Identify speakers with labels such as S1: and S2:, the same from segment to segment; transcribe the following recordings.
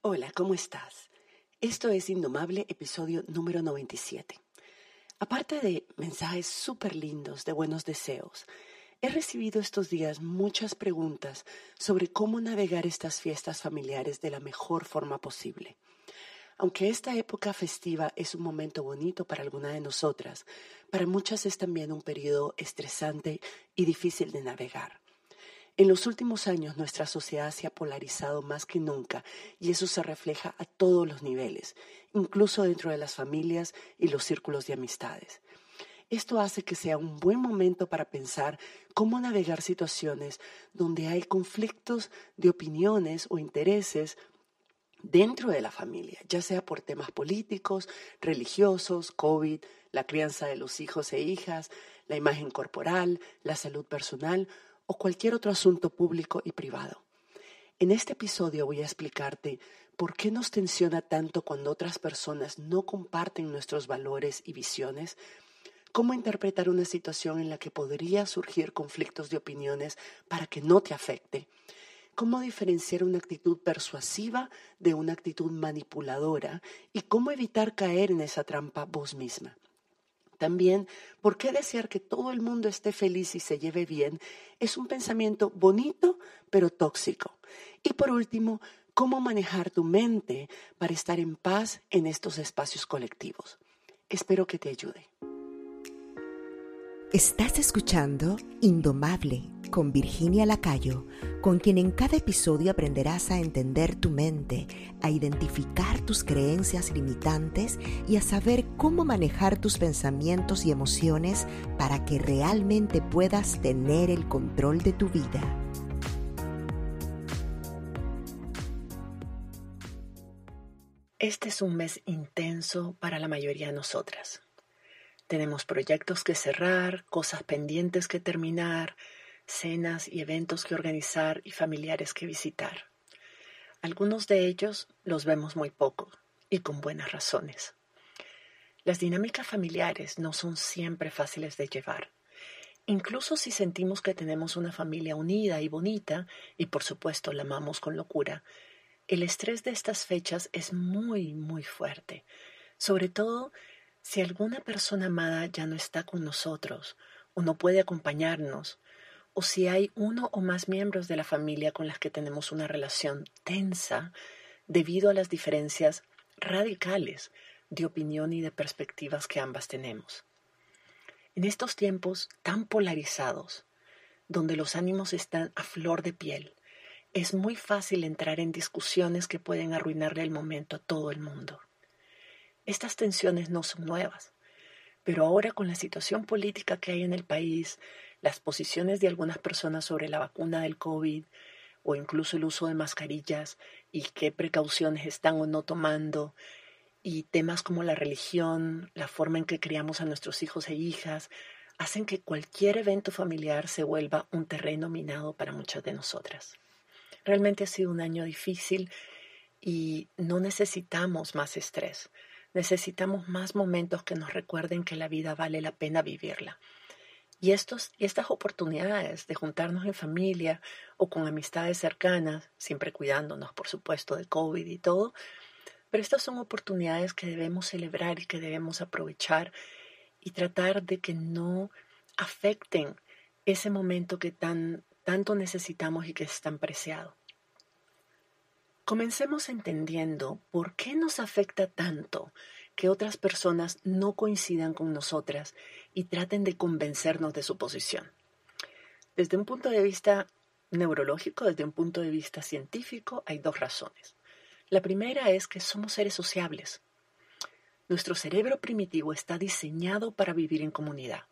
S1: Hola, ¿cómo estás? Esto es Indomable, episodio número 97. Aparte de mensajes súper lindos de buenos deseos, he recibido estos días muchas preguntas sobre cómo navegar estas fiestas familiares de la mejor forma posible. Aunque esta época festiva es un momento bonito para alguna de nosotras, para muchas es también un periodo estresante y difícil de navegar. En los últimos años nuestra sociedad se ha polarizado más que nunca y eso se refleja a todos los niveles, incluso dentro de las familias y los círculos de amistades. Esto hace que sea un buen momento para pensar cómo navegar situaciones donde hay conflictos de opiniones o intereses dentro de la familia, ya sea por temas políticos, religiosos, COVID, la crianza de los hijos e hijas, la imagen corporal, la salud personal o cualquier otro asunto público y privado. En este episodio voy a explicarte por qué nos tensiona tanto cuando otras personas no comparten nuestros valores y visiones, cómo interpretar una situación en la que podría surgir conflictos de opiniones para que no te afecte, cómo diferenciar una actitud persuasiva de una actitud manipuladora y cómo evitar caer en esa trampa vos misma. También, ¿por qué desear que todo el mundo esté feliz y se lleve bien? Es un pensamiento bonito, pero tóxico. Y por último, ¿cómo manejar tu mente para estar en paz en estos espacios colectivos? Espero que te ayude.
S2: Estás escuchando Indomable con Virginia Lacayo, con quien en cada episodio aprenderás a entender tu mente, a identificar tus creencias limitantes y a saber cómo manejar tus pensamientos y emociones para que realmente puedas tener el control de tu vida.
S1: Este es un mes intenso para la mayoría de nosotras. Tenemos proyectos que cerrar, cosas pendientes que terminar, cenas y eventos que organizar y familiares que visitar. Algunos de ellos los vemos muy poco y con buenas razones. Las dinámicas familiares no son siempre fáciles de llevar. Incluso si sentimos que tenemos una familia unida y bonita, y por supuesto la amamos con locura, el estrés de estas fechas es muy, muy fuerte, sobre todo si alguna persona amada ya no está con nosotros o no puede acompañarnos, o si hay uno o más miembros de la familia con las que tenemos una relación tensa debido a las diferencias radicales de opinión y de perspectivas que ambas tenemos. En estos tiempos tan polarizados, donde los ánimos están a flor de piel, es muy fácil entrar en discusiones que pueden arruinarle el momento a todo el mundo. Estas tensiones no son nuevas, pero ahora con la situación política que hay en el país, las posiciones de algunas personas sobre la vacuna del COVID o incluso el uso de mascarillas y qué precauciones están o no tomando, y temas como la religión, la forma en que criamos a nuestros hijos e hijas, hacen que cualquier evento familiar se vuelva un terreno minado para muchas de nosotras. Realmente ha sido un año difícil y no necesitamos más estrés. Necesitamos más momentos que nos recuerden que la vida vale la pena vivirla. Y, estos, estas oportunidades de juntarnos en familia o con amistades cercanas, siempre cuidándonos, por supuesto, de COVID y todo, pero estas son oportunidades que debemos celebrar y que debemos aprovechar y tratar de que no afecten ese momento que tan, tanto necesitamos y que es tan preciado. Comencemos entendiendo por qué nos afecta tanto que otras personas no coincidan con nosotras y traten de convencernos de su posición. Desde un punto de vista neurológico, desde un punto de vista científico, hay dos razones. La primera es que somos seres sociables. Nuestro cerebro primitivo está diseñado para vivir en comunidad.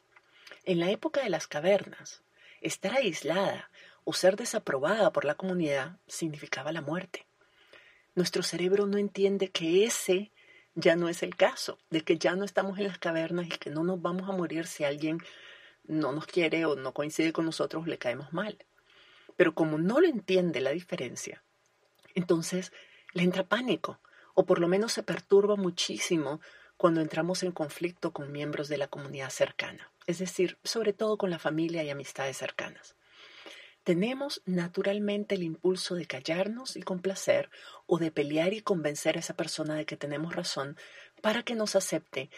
S1: En la época de las cavernas, estar aislada o ser desaprobada por la comunidad significaba la muerte nuestro cerebro no entiende que ese ya no es el caso, de que ya no estamos en las cavernas y que no nos vamos a morir si alguien no nos quiere o no coincide con nosotros, le caemos mal. Pero como no lo entiende la diferencia, entonces le entra pánico o por lo menos se perturba muchísimo cuando entramos en conflicto con miembros de la comunidad cercana, es decir, sobre todo con la familia y amistades cercanas. Tenemos naturalmente el impulso de callarnos y complacer o de pelear y convencer a esa persona de que tenemos razón para que nos acepte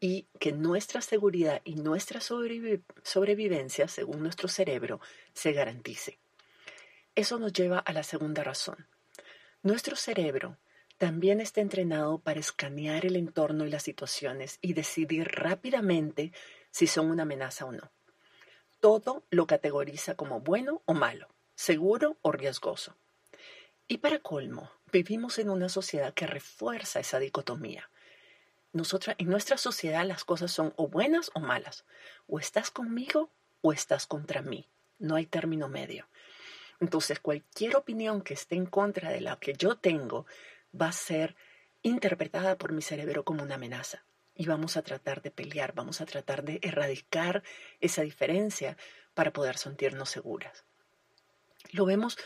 S1: y que nuestra seguridad y nuestra sobrevivencia, según nuestro cerebro, se garantice. Eso nos lleva a la segunda razón. Nuestro cerebro también está entrenado para escanear el entorno y las situaciones y decidir rápidamente si son una amenaza o no todo lo categoriza como bueno o malo, seguro o riesgoso. Y para colmo, vivimos en una sociedad que refuerza esa dicotomía. en nuestra sociedad las cosas son o buenas o malas. O estás conmigo o estás contra mí. No hay término medio. Entonces, cualquier opinión que esté en contra de la que yo tengo va a ser interpretada por mi cerebro como una amenaza y vamos a tratar de pelear, vamos a tratar de erradicar esa diferencia para poder sentirnos seguras. Lo vemos,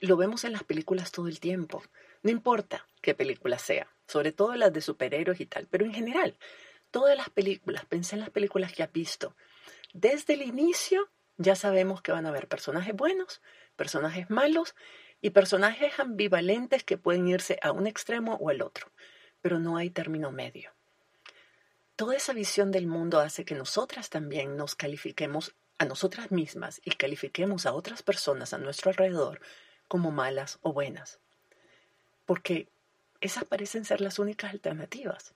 S1: lo vemos en las películas todo el tiempo. No importa qué película sea, sobre todo las de superhéroes y tal, pero en general, todas las películas, pensé en las películas que has visto. Desde el inicio ya sabemos que van a haber personajes buenos, personajes malos y personajes ambivalentes que pueden irse a un extremo o al otro, pero no hay término medio. Toda esa visión del mundo hace que nosotras también nos califiquemos a nosotras mismas y califiquemos a otras personas a nuestro alrededor como malas o buenas. Porque esas parecen ser las únicas alternativas.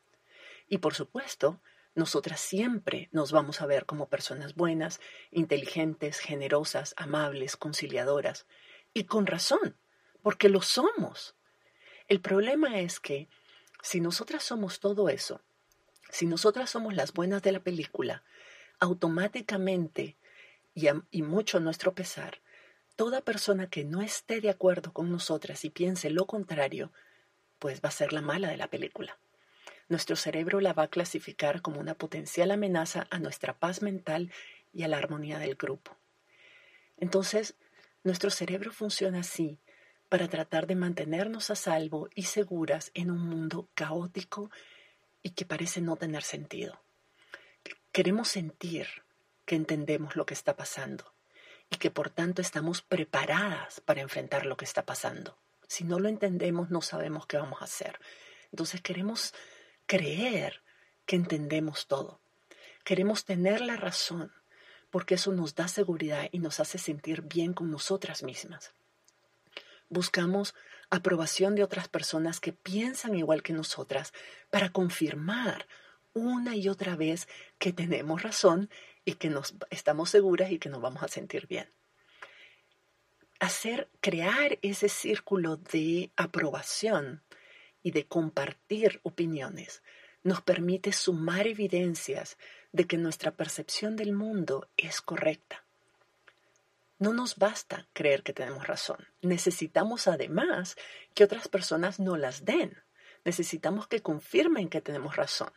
S1: Y por supuesto, nosotras siempre nos vamos a ver como personas buenas, inteligentes, generosas, amables, conciliadoras. Y con razón, porque lo somos. El problema es que si nosotras somos todo eso, si nosotras somos las buenas de la película, automáticamente y, mucho a nuestro pesar, toda persona que no esté de acuerdo con nosotras y piense lo contrario, pues va a ser la mala de la película. Nuestro cerebro la va a clasificar como una potencial amenaza a nuestra paz mental y a la armonía del grupo. Entonces, nuestro cerebro funciona así para tratar de mantenernos a salvo y seguras en un mundo caótico y que parece no tener sentido. Queremos sentir que entendemos lo que está pasando y que por tanto estamos preparadas para enfrentar lo que está pasando. Si no lo entendemos, no sabemos qué vamos a hacer. Entonces queremos creer que entendemos todo. Queremos tener la razón porque eso nos da seguridad y nos hace sentir bien con nosotras mismas. Buscamos aprobación de otras personas que piensan igual que nosotras para confirmar una y otra vez que tenemos razón y que nos estamos seguras y que nos vamos a sentir bien. Hacer, crear ese círculo de aprobación y de compartir opiniones nos permite sumar evidencias de que nuestra percepción del mundo es correcta. No nos basta creer que tenemos razón. Necesitamos además que otras personas nos las den. Necesitamos que confirmen que tenemos razón.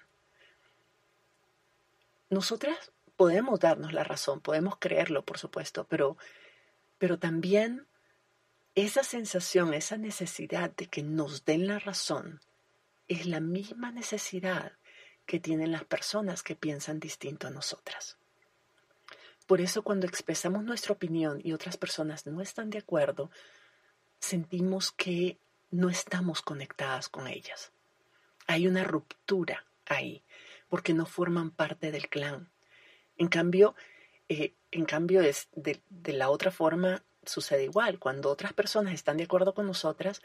S1: Nosotras podemos darnos la razón, podemos creerlo, por supuesto, pero, pero también esa sensación, esa necesidad de que nos den la razón es la misma necesidad que tienen las personas que piensan distinto a nosotras. Por eso cuando expresamos nuestra opinión y otras personas no están de acuerdo, sentimos que no estamos conectadas con ellas. Hay una ruptura ahí, porque no forman parte del clan. En cambio, eh, en cambio es de, de la otra forma sucede igual. Cuando otras personas están de acuerdo con nosotras,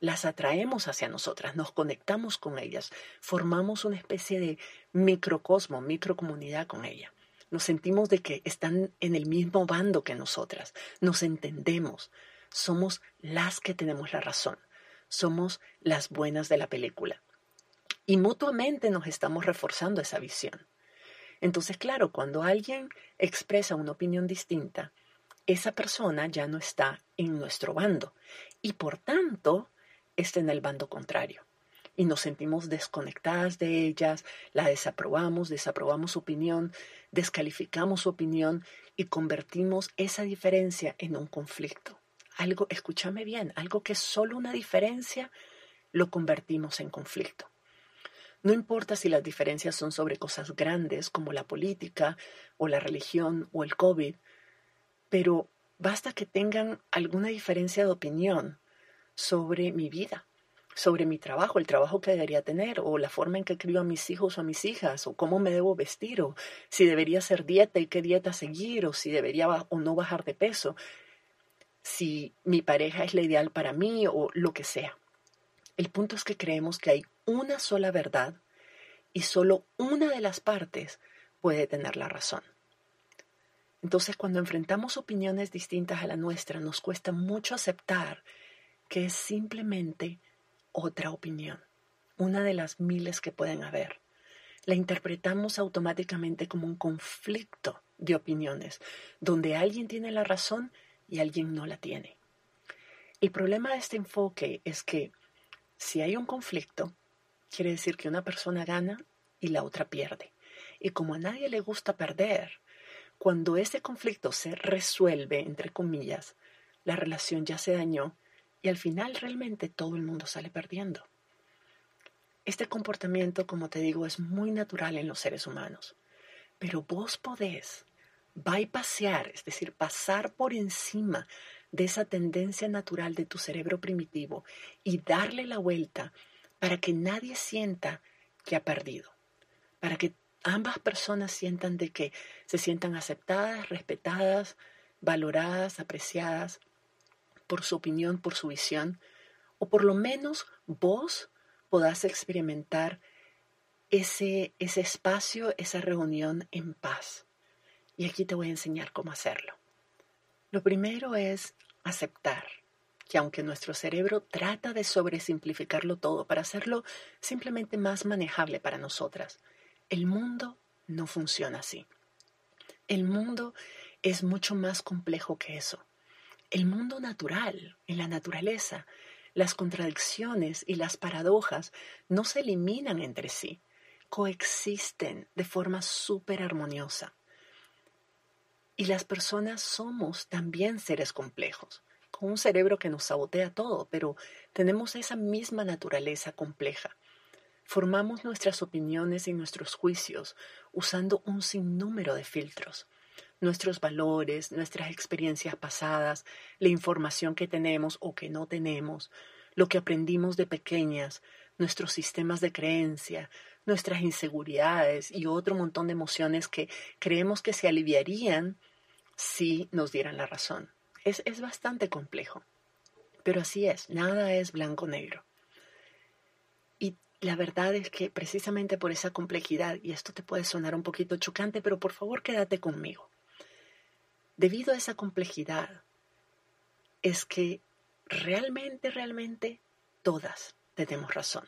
S1: las atraemos hacia nosotras, nos conectamos con ellas, formamos una especie de microcosmo, microcomunidad con ella. Nos sentimos de que están en el mismo bando que nosotras. Nos entendemos. Somos las que tenemos la razón. Somos las buenas de la película. Y mutuamente nos estamos reforzando esa visión. Entonces, claro, cuando alguien expresa una opinión distinta, esa persona ya no está en nuestro bando y por tanto está en el bando contrario y nos sentimos desconectadas de ellas, la desaprobamos, desaprobamos su opinión, descalificamos su opinión y convertimos esa diferencia en un conflicto. Algo, escúchame bien, algo que es solo una diferencia, lo convertimos en conflicto. No importa si las diferencias son sobre cosas grandes como la política o la religión o el COVID, pero Basta que tengan alguna diferencia de opinión sobre mi vida, sobre mi trabajo, el trabajo que debería tener, o la forma en que crío a mis hijos o a mis hijas, o cómo me debo vestir, o si debería hacer dieta y qué dieta seguir, o si debería o no bajar de peso, si mi pareja es la ideal para mí o lo que sea. El punto es que creemos que hay una sola verdad y solo una de las partes puede tener la razón. Entonces, cuando enfrentamos opiniones distintas a la nuestra, nos cuesta mucho aceptar que es simplemente otra opinión, una de las miles que pueden haber. La interpretamos automáticamente como un conflicto de opiniones, donde alguien tiene la razón y alguien no la tiene. El problema de este enfoque es que si hay un conflicto, quiere decir que una persona gana y la otra pierde. Y como a nadie le gusta perder, cuando ese conflicto se resuelve, entre comillas, la relación ya se dañó y al final realmente todo el mundo sale perdiendo. Este comportamiento, como te digo, es muy natural en los seres humanos, pero vos podés bypassear, es decir, pasar por encima de esa tendencia natural de tu cerebro primitivo y darle la vuelta para que nadie sienta que ha perdido, para que ambas personas sientan de que se sientan aceptadas, respetadas, valoradas, apreciadas por su opinión, por su visión, o por lo menos vos podás experimentar ese, ese espacio, esa reunión en paz. Y aquí te voy a enseñar cómo hacerlo. Lo primero es aceptar que aunque nuestro cerebro trata de sobresimplificarlo todo para hacerlo simplemente más manejable para nosotras, el mundo no funciona así. El mundo es mucho más complejo que eso. El mundo natural, en la naturaleza, las contradicciones y las paradojas no se eliminan entre sí, coexisten de forma súper armoniosa. Y las personas somos también seres complejos, con un cerebro que nos sabotea todo, pero tenemos esa misma naturaleza compleja. Formamos nuestras opiniones y nuestros juicios usando un sinnúmero de filtros. Nuestros valores, nuestras experiencias pasadas, la información que tenemos o que no tenemos, lo que aprendimos de pequeñas, nuestros sistemas de creencia, nuestras inseguridades y otro montón de emociones que creemos que se aliviarían si nos dieran la razón. Es, es bastante complejo, pero así es, nada es blanco-negro. Y la verdad es que precisamente por esa complejidad, y esto te puede sonar un poquito chocante, pero por favor quédate conmigo. Debido a esa complejidad, es que realmente, realmente todas tenemos razón.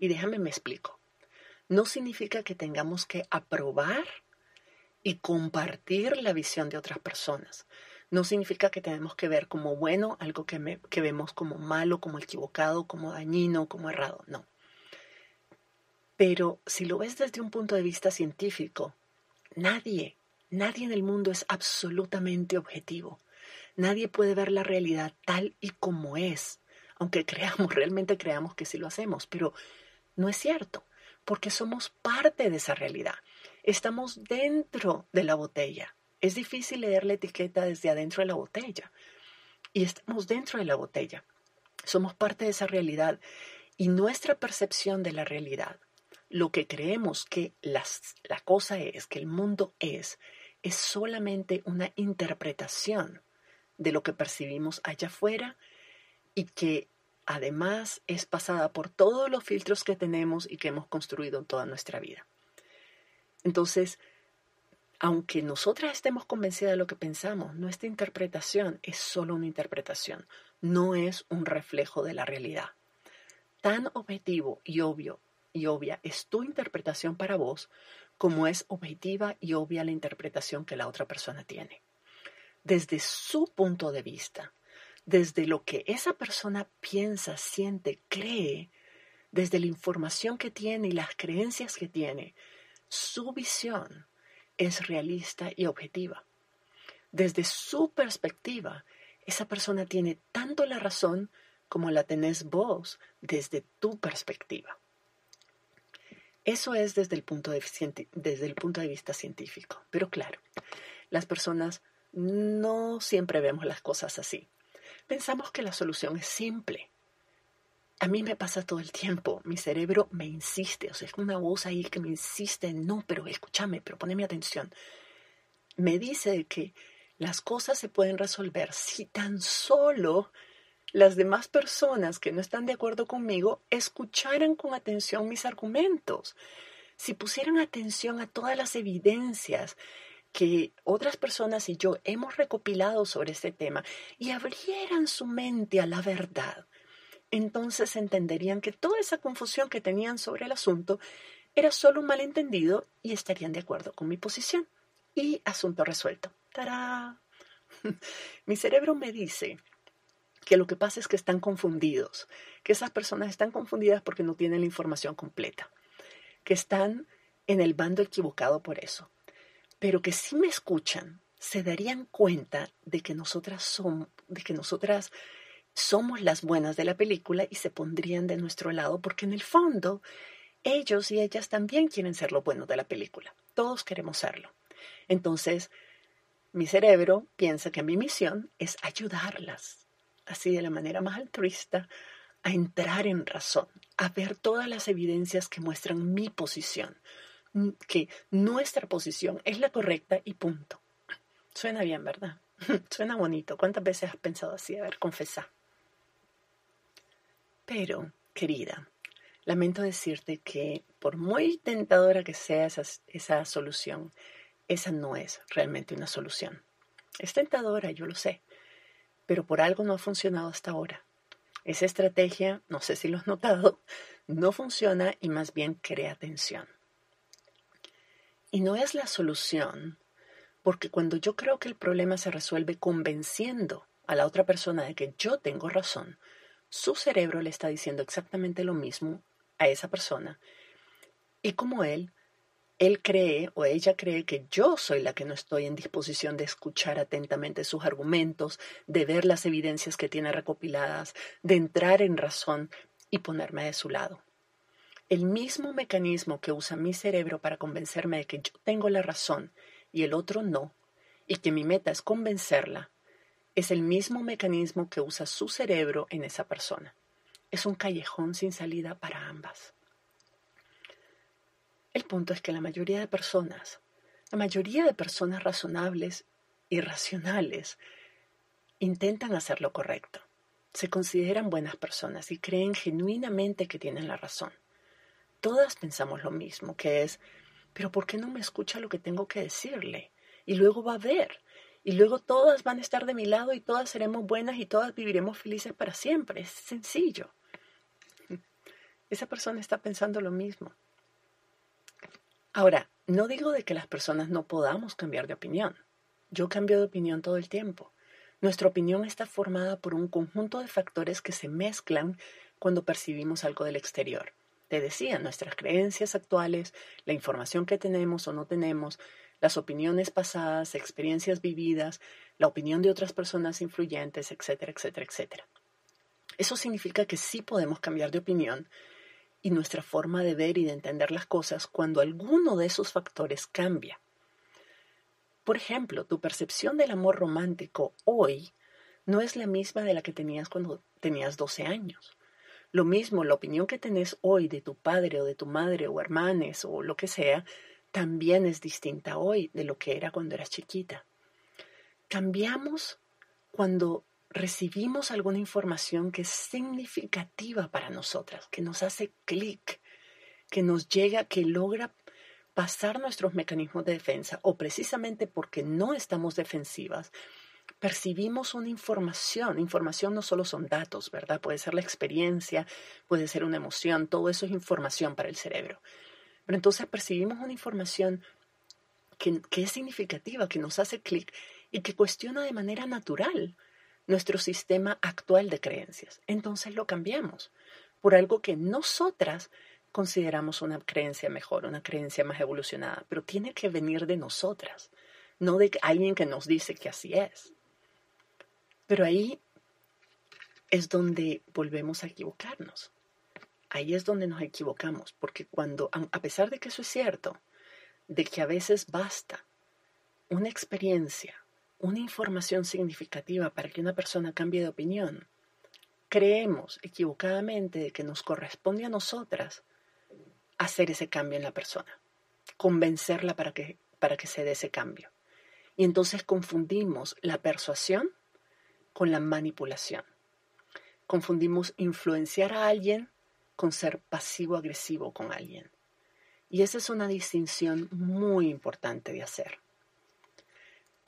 S1: Y déjame me explico. No significa que tengamos que aprobar y compartir la visión de otras personas. No significa que tenemos que ver como bueno algo que, que vemos como malo, como equivocado, como dañino, como errado. No. Pero si lo ves desde un punto de vista científico, nadie, nadie en el mundo es absolutamente objetivo. Nadie puede ver la realidad tal y como es, aunque creamos, realmente creamos que sí lo hacemos, pero no es cierto, porque somos parte de esa realidad. Estamos dentro de la botella. Es difícil leer la etiqueta desde adentro de la botella. Y estamos dentro de la botella. Somos parte de esa realidad. Y nuestra percepción de la realidad, lo que creemos que la cosa es, que el mundo es, es solamente una interpretación de lo que percibimos allá afuera y que además es pasada por todos los filtros que tenemos y que hemos construido en toda nuestra vida. Entonces, aunque nosotras estemos convencidas de lo que pensamos, nuestra interpretación es solo una interpretación, no es un reflejo de la realidad. Tan objetivo y obvio y obvia es tu interpretación para vos como es objetiva y obvia la interpretación que la otra persona tiene. Desde su punto de vista, desde lo que esa persona piensa, siente, cree, desde la información que tiene y las creencias que tiene, su visión es realista y objetiva. Desde su perspectiva, esa persona tiene tanto la razón como la tenés vos desde tu perspectiva. Eso es desde el punto de, vista científico. Pero claro, las personas no siempre vemos las cosas así. Pensamos que la solución es simple. A mí me pasa todo el tiempo. Mi cerebro me insiste. O sea, es una voz ahí que me insiste. No, pero escúchame, pero poneme atención. Me dice que las cosas se pueden resolver si tan solo las demás personas que no están de acuerdo conmigo escucharan con atención mis argumentos, si pusieran atención a todas las evidencias que otras personas y yo hemos recopilado sobre este tema y abrieran su mente a la verdad, entonces entenderían que toda esa confusión que tenían sobre el asunto era solo un malentendido y estarían de acuerdo con mi posición. Y asunto resuelto. ¡Tará! mi cerebro me dice que lo que pasa es que están confundidos, que esas personas están confundidas porque no tienen la información completa, que están en el bando equivocado por eso, pero que si me escuchan, se darían cuenta de que nosotras somos, de que nosotras somos las buenas de la película y se pondrían de nuestro lado porque en el fondo ellos y ellas también quieren ser lo bueno de la película. Todos queremos serlo. Entonces, mi cerebro piensa que mi misión es ayudarlas así de la manera más altruista, a entrar en razón, a ver todas las evidencias que muestran mi posición, que nuestra posición es la correcta y punto. Suena bien, ¿verdad? Suena bonito. ¿Cuántas veces has pensado así? A ver, confesá. Pero, querida, lamento decirte que por muy tentadora que sea esa, esa solución, esa no es realmente una solución. Es tentadora, yo lo sé, pero por algo no ha funcionado hasta ahora. Esa estrategia, no sé si lo has notado, no funciona y más bien crea tensión. Y no es la solución, porque cuando yo creo que el problema se resuelve convenciendo a la otra persona de que yo tengo razón, su cerebro le está diciendo exactamente lo mismo a esa persona. Y como él, él cree o ella cree que yo soy la que no estoy en disposición de escuchar atentamente sus argumentos, de ver las evidencias que tiene recopiladas, de entrar en razón y ponerme de su lado. El mismo mecanismo que usa mi cerebro para convencerme de que yo tengo la razón y el otro no, y que mi meta es convencerla, es el mismo mecanismo que usa su cerebro en esa persona. Es un callejón sin salida para ambas. El punto es que la mayoría de personas, la mayoría de personas razonables y racionales, intentan hacer lo correcto. Se consideran buenas personas y creen genuinamente que tienen la razón. Todas pensamos lo mismo, que es, pero ¿por qué no me escucha lo que tengo que decirle? Y luego va a ver. Y luego todas van a estar de mi lado y todas seremos buenas y todas viviremos felices para siempre. Es sencillo. Esa persona está pensando lo mismo. Ahora, no digo de que las personas no podamos cambiar de opinión. Yo cambio de opinión todo el tiempo. Nuestra opinión está formada por un conjunto de factores que se mezclan cuando percibimos algo del exterior. Te decía, nuestras creencias actuales, la información que tenemos o no tenemos, las opiniones pasadas, experiencias vividas, la opinión de otras personas influyentes, etcétera, etcétera, etcétera. Eso significa que sí podemos cambiar de opinión y nuestra forma de ver y de entender las cosas cuando alguno de esos factores cambia. Por ejemplo, tu percepción del amor romántico hoy no es la misma de la que tenías cuando tenías 12 años. Lo mismo, la opinión que tenés hoy de tu padre o de tu madre o hermanes o lo que sea, también es distinta hoy de lo que era cuando eras chiquita. Cambiamos cuando recibimos alguna información que es significativa para nosotras, que nos hace clic, que nos llega, que logra pasar nuestros mecanismos de defensa, o precisamente porque no estamos defensivas, percibimos una información. Información no solo son datos, ¿verdad? Puede ser la experiencia, puede ser una emoción, todo eso es información para el cerebro. Pero entonces percibimos una información que, que es significativa, que nos hace clic y que cuestiona de manera natural nuestro sistema actual de creencias. Entonces lo cambiamos por algo que nosotras consideramos una creencia mejor, una creencia más evolucionada, pero tiene que venir de nosotras, no de alguien que nos dice que así es. Pero ahí es donde volvemos a equivocarnos. Ahí es donde nos equivocamos, porque cuando, a pesar de que eso es cierto, de que a veces basta una experiencia una información significativa para que una persona cambie de opinión, creemos equivocadamente de que nos corresponde a nosotras hacer ese cambio en la persona, convencerla para que, para que se dé ese cambio. Y entonces confundimos la persuasión con la manipulación. Confundimos influenciar a alguien con ser pasivo-agresivo con alguien. Y esa es una distinción muy importante de hacer.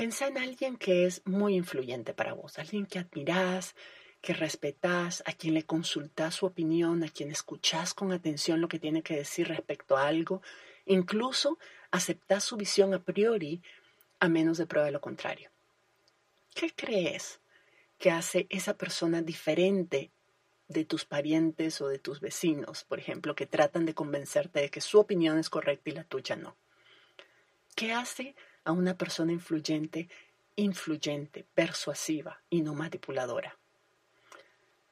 S1: Pensa en alguien que es muy influyente para vos, alguien que admirás, que respetás, a quien le consultás su opinión, a quien escuchás con atención lo que tiene que decir respecto a algo, incluso aceptás su visión a priori a menos de prueba lo contrario. ¿Qué crees que hace esa persona diferente de tus parientes o de tus vecinos, por ejemplo, que tratan de convencerte de que su opinión es correcta y la tuya no? ¿Qué hace a una persona influyente, influyente, persuasiva y no manipuladora?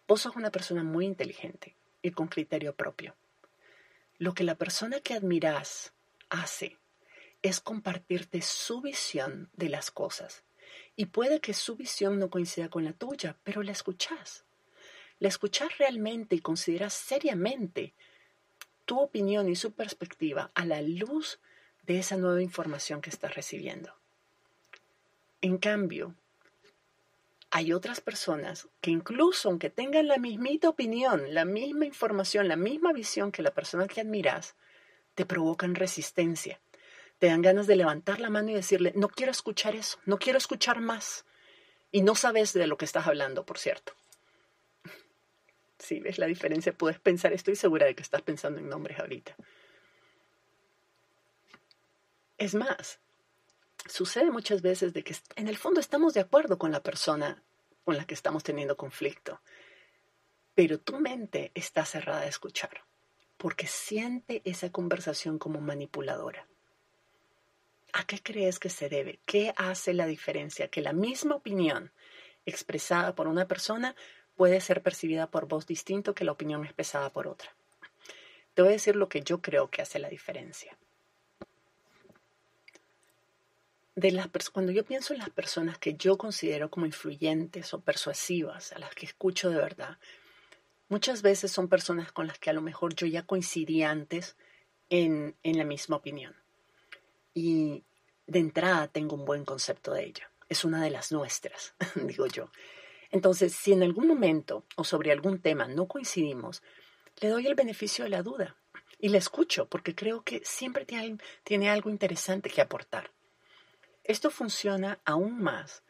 S1: Vos sos una persona muy inteligente y con criterio propio. Lo que la persona que admirás hace es compartirte su visión de las cosas. Y puede que su visión no coincida con la tuya, pero la escuchás. La escuchás realmente y consideras seriamente tu opinión y su perspectiva a la luz de esa nueva información que estás recibiendo. En cambio, hay otras personas que incluso aunque tengan la mismita opinión, la misma información, la misma visión que la persona que admiras, te provocan resistencia. Te dan ganas de levantar la mano y decirle, no quiero escuchar eso, no quiero escuchar más. Y no sabes de lo que estás hablando, por cierto. Si ves la diferencia, puedes pensar, estoy segura de que estás pensando en nombres ahorita. Es más, sucede muchas veces de que en el fondo estamos de acuerdo con la persona con la que estamos teniendo conflicto, pero tu mente está cerrada a escuchar porque siente esa conversación como manipuladora. ¿A qué crees que se debe? ¿Qué hace la diferencia? Que la misma opinión expresada por una persona puede ser percibida por vos distinto que la opinión expresada por otra. Te voy a decir lo que yo creo que hace la diferencia cuando yo pienso en las personas que yo considero como influyentes o persuasivas, a las que escucho de verdad, muchas veces son personas con las que a lo mejor yo ya coincidí antes en, en la misma opinión. Y de entrada tengo un buen concepto de ella. Es una de las nuestras, digo yo. Entonces, si en algún momento o sobre algún tema no coincidimos, le doy el beneficio de la duda y le escucho porque creo que siempre tiene, tiene algo interesante que aportar. Esto funciona aún más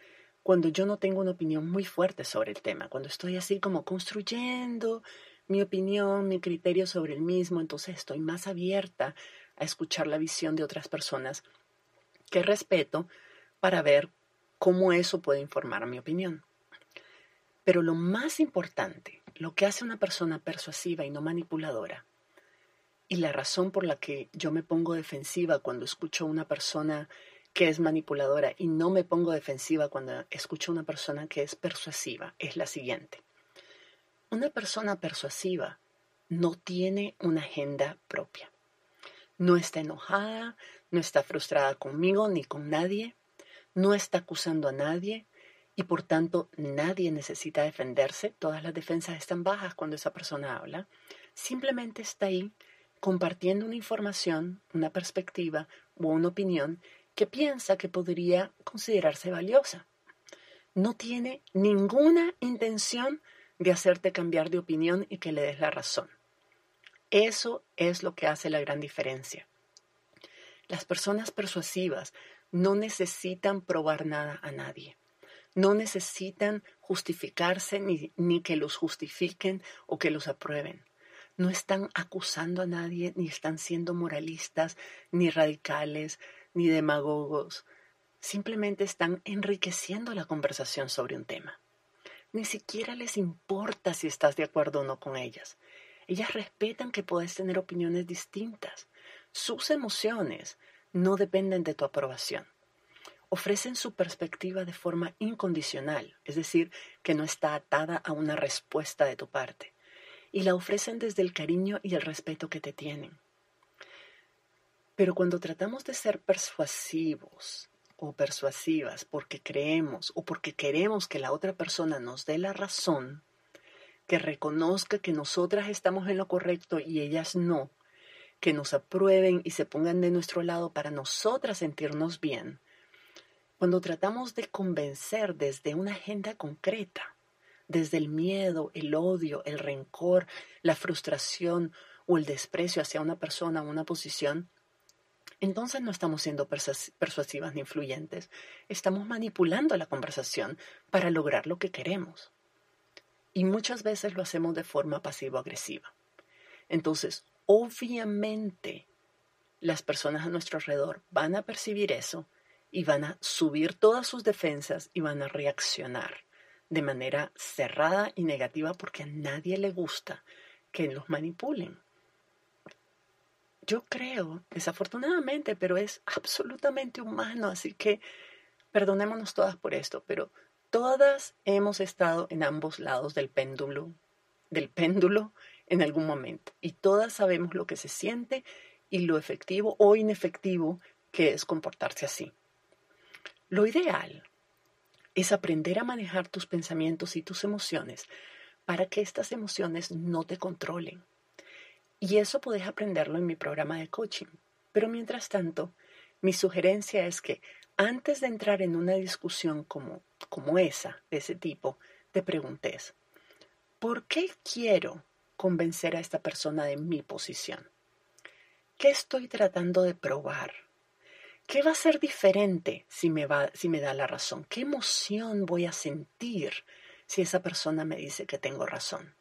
S1: cuando yo no tengo una opinión muy fuerte sobre el tema, cuando estoy así como construyendo mi opinión, mi criterio sobre el mismo, entonces estoy más abierta a escuchar la visión de otras personas que respeto para ver cómo eso puede informar mi opinión. Pero lo más importante, lo que hace una persona persuasiva y no manipuladora, y la razón por la que yo me pongo defensiva cuando escucho a una persona que es manipuladora y no me pongo defensiva cuando escucho a una persona que es persuasiva es la siguiente. Una persona persuasiva no tiene una agenda propia. No está enojada, no está frustrada conmigo ni con nadie, no está acusando a nadie y por tanto nadie necesita defenderse. Todas las defensas están bajas cuando esa persona habla. Simplemente está ahí compartiendo una información, una perspectiva o una opinión que piensa que podría considerarse valiosa. No tiene ninguna intención de hacerte cambiar de opinión y que le des la razón. Eso es lo que hace la gran diferencia. Las personas persuasivas no necesitan probar nada a nadie. No necesitan justificarse ni, ni, que los justifiquen o que los aprueben. No están acusando a nadie, ni están siendo moralistas, ni radicales, ni demagogos. Simplemente están enriqueciendo la conversación sobre un tema. Ni siquiera les importa si estás de acuerdo o no con ellas. Ellas respetan que puedes tener opiniones distintas. Sus emociones no dependen de tu aprobación. Ofrecen su perspectiva de forma incondicional, es decir, que no está atada a una respuesta de tu parte. Y la ofrecen desde el cariño y el respeto que te tienen. Pero cuando tratamos de ser persuasivos o persuasivas porque creemos o porque queremos que la otra persona nos dé la razón, que reconozca que nosotras estamos en lo correcto y ellas no, que nos aprueben y se pongan de nuestro lado para nosotras sentirnos bien, cuando tratamos de convencer desde una agenda concreta, desde el miedo, el odio, el rencor, la frustración o el desprecio hacia una persona o una posición, entonces no estamos siendo persuasivas ni influyentes, estamos manipulando la conversación para lograr lo que queremos. Y muchas veces lo hacemos de forma pasivo-agresiva. Entonces, obviamente, las personas a nuestro alrededor van a percibir eso y van a subir todas sus defensas y van a reaccionar de manera cerrada y negativa porque a nadie le gusta que los manipulen. Yo creo, desafortunadamente, pero es absolutamente humano, así que perdonémonos todas por esto, pero todas hemos estado en ambos lados del péndulo, del péndulo en algún momento, y todas sabemos lo que se siente y lo efectivo o inefectivo que es comportarse así. Lo ideal es aprender a manejar tus pensamientos y tus emociones para que estas emociones no te controlen. Y eso puedes aprenderlo en mi programa de coaching. Pero mientras tanto, mi sugerencia es que antes de entrar en una discusión como, como esa, de ese tipo, te preguntes, ¿por qué quiero convencer a esta persona de mi posición? ¿Qué estoy tratando de probar? ¿Qué va a ser diferente si me da la razón? ¿Qué emoción voy a sentir si esa persona me dice que tengo razón?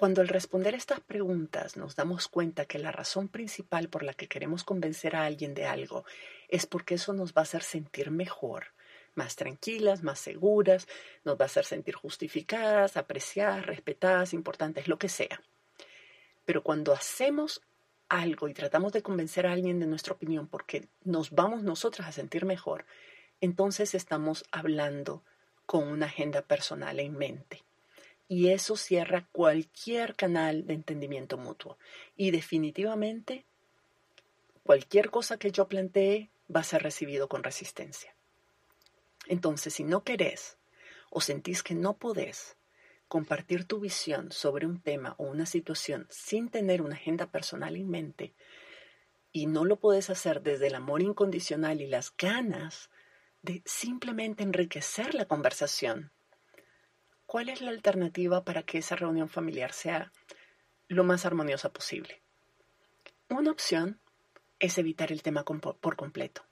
S1: Cuando al responder estas preguntas nos damos cuenta que la razón principal por la que queremos convencer a alguien de algo es porque eso nos va a hacer sentir mejor, más tranquilas, más seguras, nos va a hacer sentir justificadas, apreciadas, respetadas, importantes, lo que sea. Pero cuando hacemos algo y tratamos de convencer a alguien de nuestra opinión porque nos vamos nosotras a sentir mejor, entonces estamos hablando con una agenda personal en mente. Y eso cierra cualquier canal de entendimiento mutuo. Y definitivamente, cualquier cosa que yo plantee va a ser recibido con resistencia. Entonces, si no querés o sentís que no podés compartir tu visión sobre un tema o una situación sin tener una agenda personal en mente y no lo puedes hacer desde el amor incondicional y las ganas de simplemente enriquecer la conversación, ¿cuál es la alternativa para que esa reunión familiar sea lo más armoniosa posible? Una opción es evitar el tema por completo.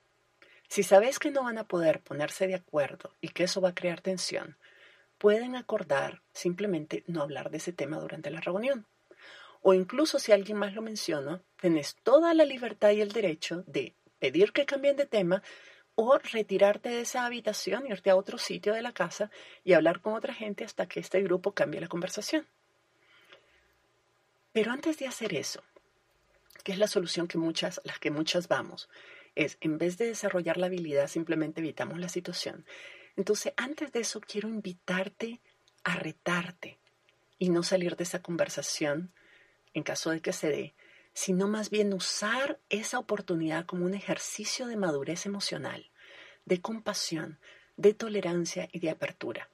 S1: Si sabes que no van a poder ponerse de acuerdo y que eso va a crear tensión, pueden acordar simplemente no hablar de ese tema durante la reunión. O incluso si alguien más lo menciona, tenés toda la libertad y el derecho de pedir que cambien de tema o retirarte de esa habitación, irte a otro sitio de la casa y hablar con otra gente hasta que este grupo cambie la conversación. Pero antes de hacer eso, que es la solución que muchas, las que muchas vamos, es en vez de desarrollar la habilidad, simplemente evitamos la situación. Entonces, antes de eso, quiero invitarte a retarte y no salir de esa conversación en caso de que se dé, sino más bien usar esa oportunidad como un ejercicio de madurez emocional, de compasión, de tolerancia y de apertura.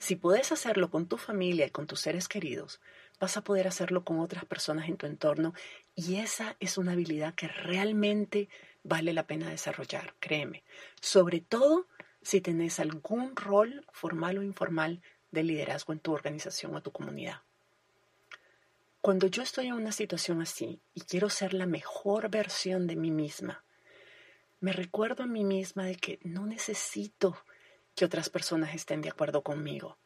S1: Si puedes hacerlo con tu familia y con tus seres queridos, vas a poder hacerlo con otras personas en tu entorno y esa es una habilidad que realmente vale la pena desarrollar, créeme. Sobre todo si tenés algún rol formal o informal de liderazgo en tu organización o tu comunidad. Cuando yo estoy en una situación así y quiero ser la mejor versión de mí misma, me recuerdo a mí misma de que no necesito que otras personas estén de acuerdo conmigo.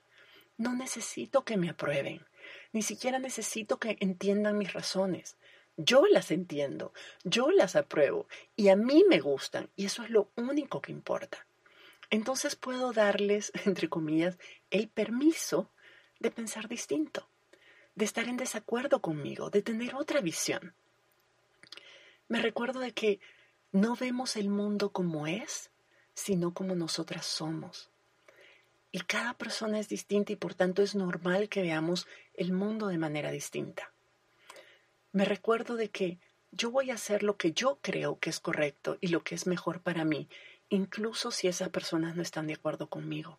S1: No necesito que me aprueben. Ni siquiera necesito que entiendan mis razones. Yo las entiendo, yo las apruebo y a mí me gustan y eso es lo único que importa entonces puedo darles, entre comillas, el permiso de pensar distinto, de estar en desacuerdo conmigo, de tener otra visión. Me recuerdo de que no vemos el mundo como es, sino como nosotras somos. Y cada persona es distinta y por tanto es normal que veamos el mundo de manera distinta. Me recuerdo de que yo voy a hacer lo que yo creo que es correcto y lo que es mejor para mí, incluso si esas personas no están de acuerdo conmigo.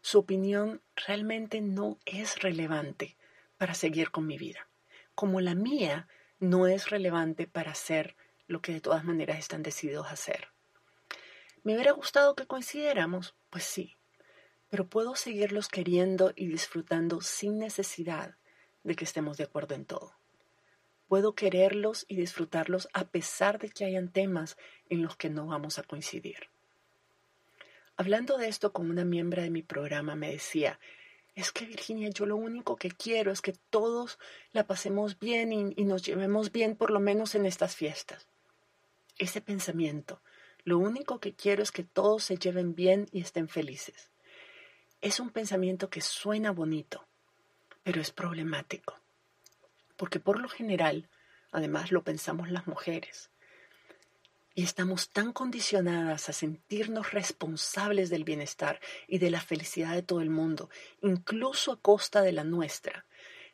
S1: Su opinión realmente no es relevante para seguir con mi vida, como la mía no es relevante para hacer lo que de todas maneras están decididos a hacer. ¿Me hubiera gustado que coincidiéramos? Pues sí, pero puedo seguirlos queriendo y disfrutando sin necesidad de que estemos de acuerdo en todo. Puedo quererlos y disfrutarlos a pesar de que hayan temas en los que no vamos a coincidir. Hablando de esto con una miembro de mi programa me decía, es que Virginia, yo lo único que quiero es que todos la pasemos bien y, nos llevemos bien por lo menos en estas fiestas. Ese pensamiento, lo único que quiero es que todos se lleven bien y estén felices. Es un pensamiento que suena bonito, pero es problemático, porque por lo general, además lo pensamos las mujeres, y estamos tan condicionadas a sentirnos responsables del bienestar y de la felicidad de todo el mundo, incluso a costa de la nuestra,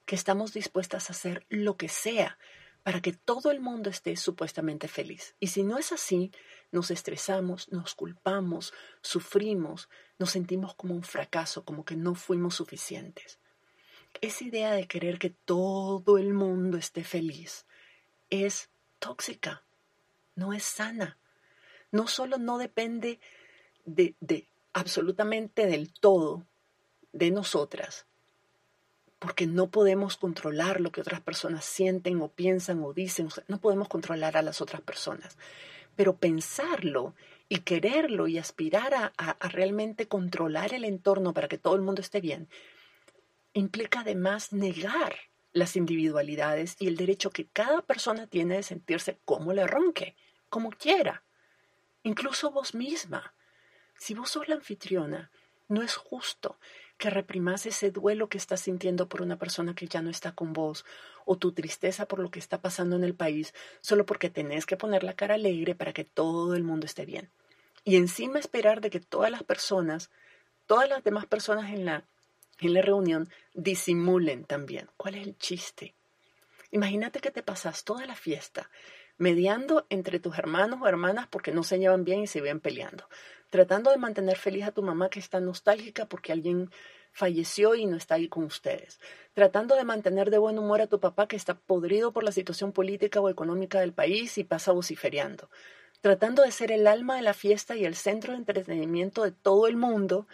S1: que estamos dispuestas a hacer lo que sea para que todo el mundo esté supuestamente feliz. Y si no es así, nos estresamos, nos culpamos, sufrimos, nos sentimos como un fracaso, como que no fuimos suficientes. Esa idea de querer que todo el mundo esté feliz es tóxica no es sana. No solo no depende de, de absolutamente del todo de nosotras, porque no podemos controlar lo que otras personas sienten o piensan o dicen, no podemos controlar a las otras personas, pero pensarlo y quererlo y aspirar a, a, realmente controlar el entorno para que todo el mundo esté bien, implica además negar las individualidades y el derecho que cada persona tiene de sentirse como le ronque como quiera, incluso vos misma. Si vos sos la anfitriona, no es justo que reprimas ese duelo que estás sintiendo por una persona que ya no está con vos o tu tristeza por lo que está pasando en el país solo porque tenés que poner la cara alegre para que todo el mundo esté bien. Y encima esperar de que todas las personas, todas las demás personas en la, en la reunión disimulen también. ¿Cuál es el chiste? Imagínate que te pasas toda la fiesta mediando entre tus hermanos o hermanas porque no se llevan bien y se ven peleando, tratando de mantener feliz a tu mamá que está nostálgica porque alguien falleció y no está ahí con ustedes, tratando de mantener de buen humor a tu papá que está podrido por la situación política o económica del país y pasa vociferiando, tratando de ser el alma de la fiesta y el centro de entretenimiento de todo el mundo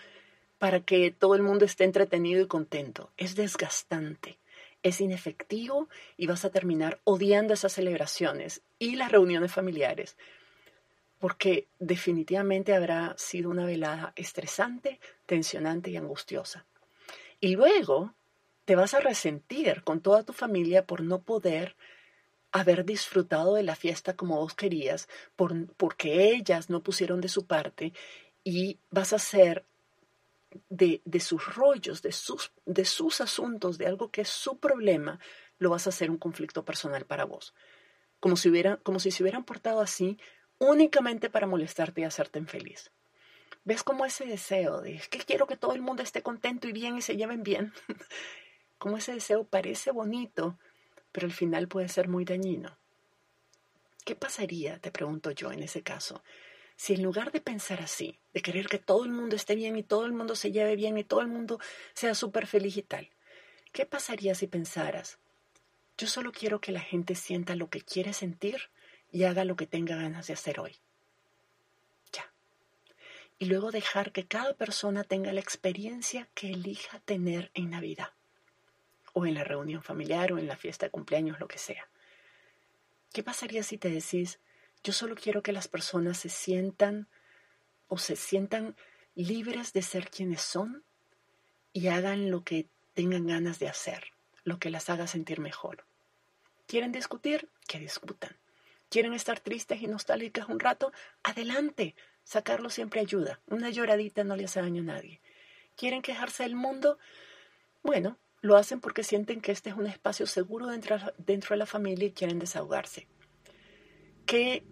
S1: para que todo el mundo esté entretenido y contento. Es desgastante es inefectivo y vas a terminar odiando esas celebraciones y las reuniones familiares, porque definitivamente habrá sido una velada estresante, tensionante y angustiosa. Y luego te vas a resentir con toda tu familia por no poder haber disfrutado de la fiesta como vos querías, por, porque ellas no pusieron de su parte y vas a ser de, sus rollos, de sus, de sus asuntos, de algo que es su problema, lo vas a hacer un conflicto personal para vos. Como si, como si se hubieran portado así únicamente para molestarte y hacerte infeliz. ¿Ves cómo ese deseo de que quiero que todo el mundo esté contento y bien y se lleven bien? como ese deseo parece bonito, pero al final puede ser muy dañino. ¿Qué pasaría, te pregunto yo, en ese caso, si en lugar de pensar así, de querer que todo el mundo esté bien y todo el mundo se lleve bien y todo el mundo sea súper feliz y tal, ¿qué pasaría si pensaras, yo solo quiero que la gente sienta lo que quiere sentir y haga lo que tenga ganas de hacer hoy? Ya. Y luego dejar que cada persona tenga la experiencia que elija tener en Navidad, o en la reunión familiar, o en la fiesta de cumpleaños, lo que sea. ¿Qué pasaría si te decís, yo solo quiero que las personas se sientan o se sientan libres de ser quienes son y hagan lo que tengan ganas de hacer, lo que las haga sentir mejor. ¿Quieren discutir? Que discutan. ¿Quieren estar tristes y nostálgicas un rato? Adelante. Sacarlo siempre ayuda. Una lloradita no le hace daño a nadie. ¿Quieren quejarse del mundo? Bueno, lo hacen porque sienten que este es un espacio seguro dentro, dentro de la familia y quieren desahogarse. ¿Qué,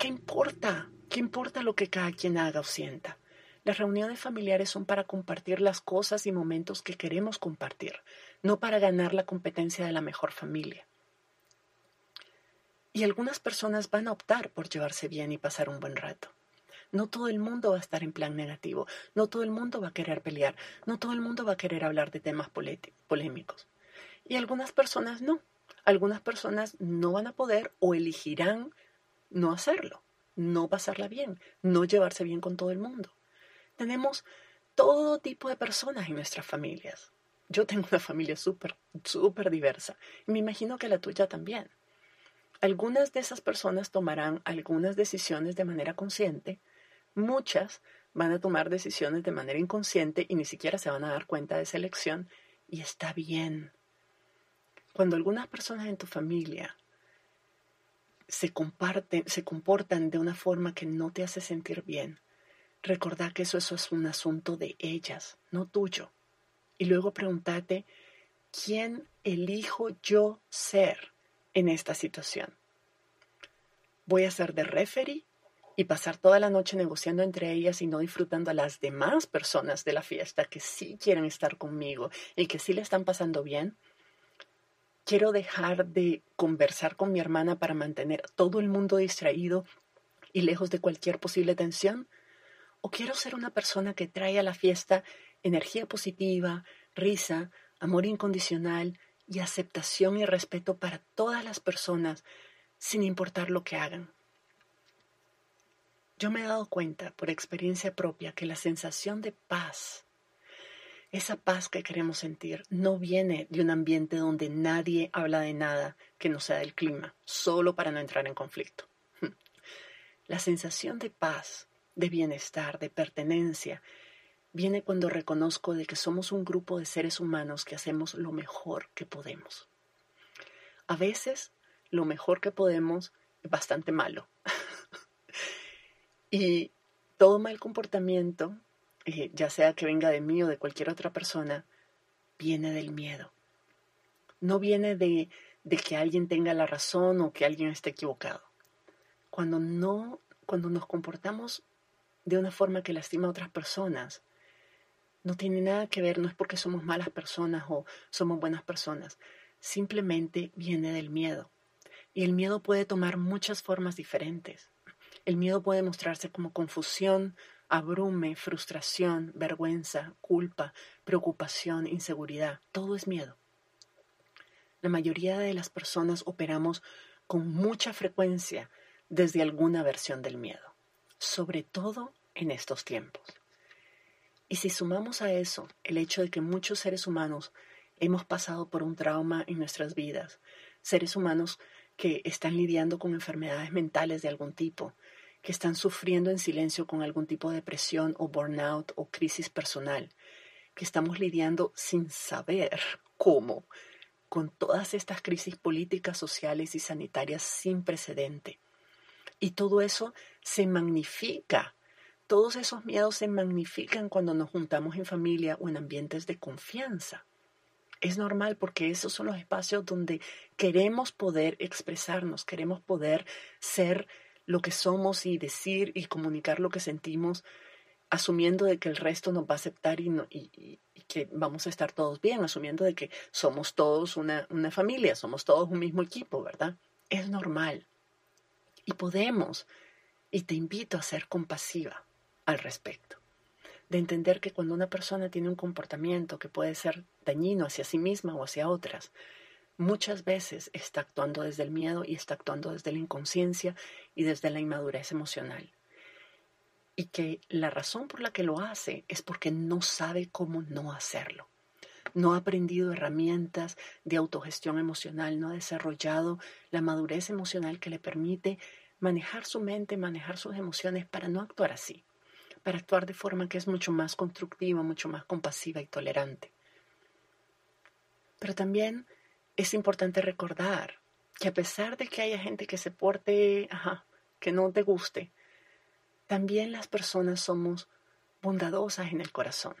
S1: ¿Qué importa? ¿Qué importa lo que cada quien haga o sienta? Las reuniones familiares son para compartir las cosas y momentos que queremos compartir, no para ganar la competencia de la mejor familia. Y algunas personas van a optar por llevarse bien y pasar un buen rato. No todo el mundo va a estar en plan negativo, no todo el mundo va a querer pelear, no todo el mundo va a querer hablar de temas polémicos. Y algunas personas no. Algunas personas no van a poder o elegirán no hacerlo, no pasarla bien, no llevarse bien con todo el mundo. Tenemos todo tipo de personas en nuestras familias. Yo tengo una familia súper, súper diversa me imagino que la tuya también. Algunas de esas personas tomarán algunas decisiones de manera consciente, muchas van a tomar decisiones de manera inconsciente y ni siquiera se van a dar cuenta de esa elección y está bien. Cuando algunas personas en tu familia se comparten, se comportan de una forma que no te hace sentir bien, recordá que eso, eso es un asunto de ellas, no tuyo. Y luego pregúntate, ¿quién elijo yo ser? en esta situación. Voy a ser de referee y pasar toda la noche negociando entre ellas y no disfrutando a las demás personas de la fiesta que sí quieren estar conmigo y que sí le están pasando bien. Quiero dejar de conversar con mi hermana para mantener todo el mundo distraído y lejos de cualquier posible tensión. O quiero ser una persona que trae a la fiesta energía positiva, risa, amor incondicional, y aceptación y respeto para todas las personas, sin importar lo que hagan. Yo me he dado cuenta por experiencia propia que la sensación de paz, esa paz que queremos sentir, no viene de un ambiente donde nadie habla de nada que no sea del clima, solo para no entrar en conflicto. La sensación de paz, de bienestar, de pertenencia, viene cuando reconozco de que somos un grupo de seres humanos que hacemos lo mejor que podemos. A veces lo mejor que podemos es bastante malo. y todo mal comportamiento, eh, ya sea que venga de mí o de cualquier otra persona, viene del miedo. No viene de, de que alguien tenga la razón o que alguien esté equivocado. Cuando no, cuando nos comportamos de una forma que lastima a otras personas, no tiene nada que ver, no es porque somos malas personas o somos buenas personas, simplemente viene del miedo. Y el miedo puede tomar muchas formas diferentes. El miedo puede mostrarse como confusión, abrume, frustración, vergüenza, culpa, preocupación, inseguridad. Todo es miedo. La mayoría de las personas operamos con mucha frecuencia desde alguna versión del miedo, sobre todo en estos tiempos. Y si sumamos a eso el hecho de que muchos seres humanos hemos pasado por un trauma en nuestras vidas, seres humanos que están lidiando con enfermedades mentales de algún tipo, que están sufriendo en silencio con algún tipo de depresión o burnout o crisis personal, que estamos lidiando sin saber cómo con todas estas crisis políticas, sociales y sanitarias sin precedente. Y todo eso se magnifica todos esos miedos se magnifican cuando nos juntamos en familia o en ambientes de confianza. Es normal porque esos son los espacios donde queremos poder expresarnos, queremos poder ser lo que somos y decir y comunicar lo que sentimos, asumiendo de que el resto nos va a aceptar y, que vamos a estar todos bien, asumiendo de que somos todos una, una familia, somos todos un mismo equipo, ¿verdad? Es normal. Y podemos, y te invito a ser compasiva al respecto. De entender que cuando una persona tiene un comportamiento que puede ser dañino hacia sí misma o hacia otras, muchas veces está actuando desde el miedo y está actuando desde la inconsciencia y desde la inmadurez emocional. Y que la razón por la que lo hace es porque no sabe cómo no hacerlo. No ha aprendido herramientas de autogestión emocional, no ha desarrollado la madurez emocional que le permite manejar su mente, manejar sus emociones para no actuar así para actuar de forma que es mucho más constructiva, mucho más compasiva y tolerante. Pero también es importante recordar que a pesar de que haya gente que se porte, que no te guste, también las personas somos bondadosas en el corazón.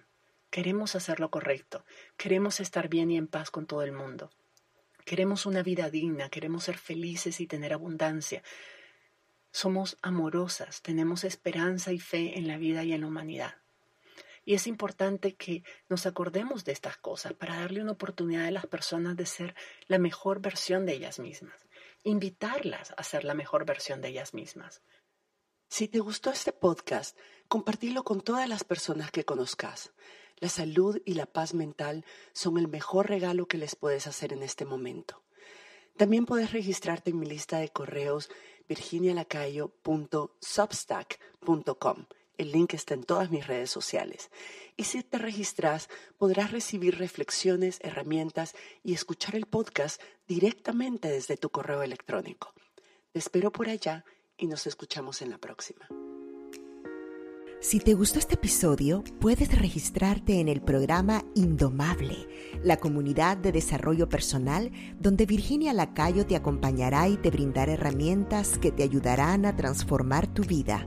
S1: Queremos hacer lo correcto, queremos estar bien y en paz con todo el mundo. Queremos una vida digna, queremos ser felices y tener abundancia, somos amorosas, tenemos esperanza y fe en la vida y en la humanidad. Y es importante que nos acordemos de estas cosas para darle una oportunidad a las personas de ser la mejor versión de ellas mismas. invitarlas a ser la mejor versión de ellas mismas.
S3: Si te gustó este podcast, compartilo con todas las personas que conozcas. La salud y la paz mental son el mejor regalo que les puedes hacer en este momento. También puedes registrarte en mi lista de correos virginialacayo.substack.com. El link está en todas mis redes sociales. Y si te registras, podrás recibir reflexiones, herramientas y escuchar el podcast directamente desde tu correo electrónico. Te espero por allá y nos escuchamos en la próxima.
S2: Si te gustó este episodio, puedes registrarte en el programa Indomable, la comunidad de desarrollo personal donde Virginia Lacayo te acompañará y te brindará herramientas que te ayudarán a transformar tu vida.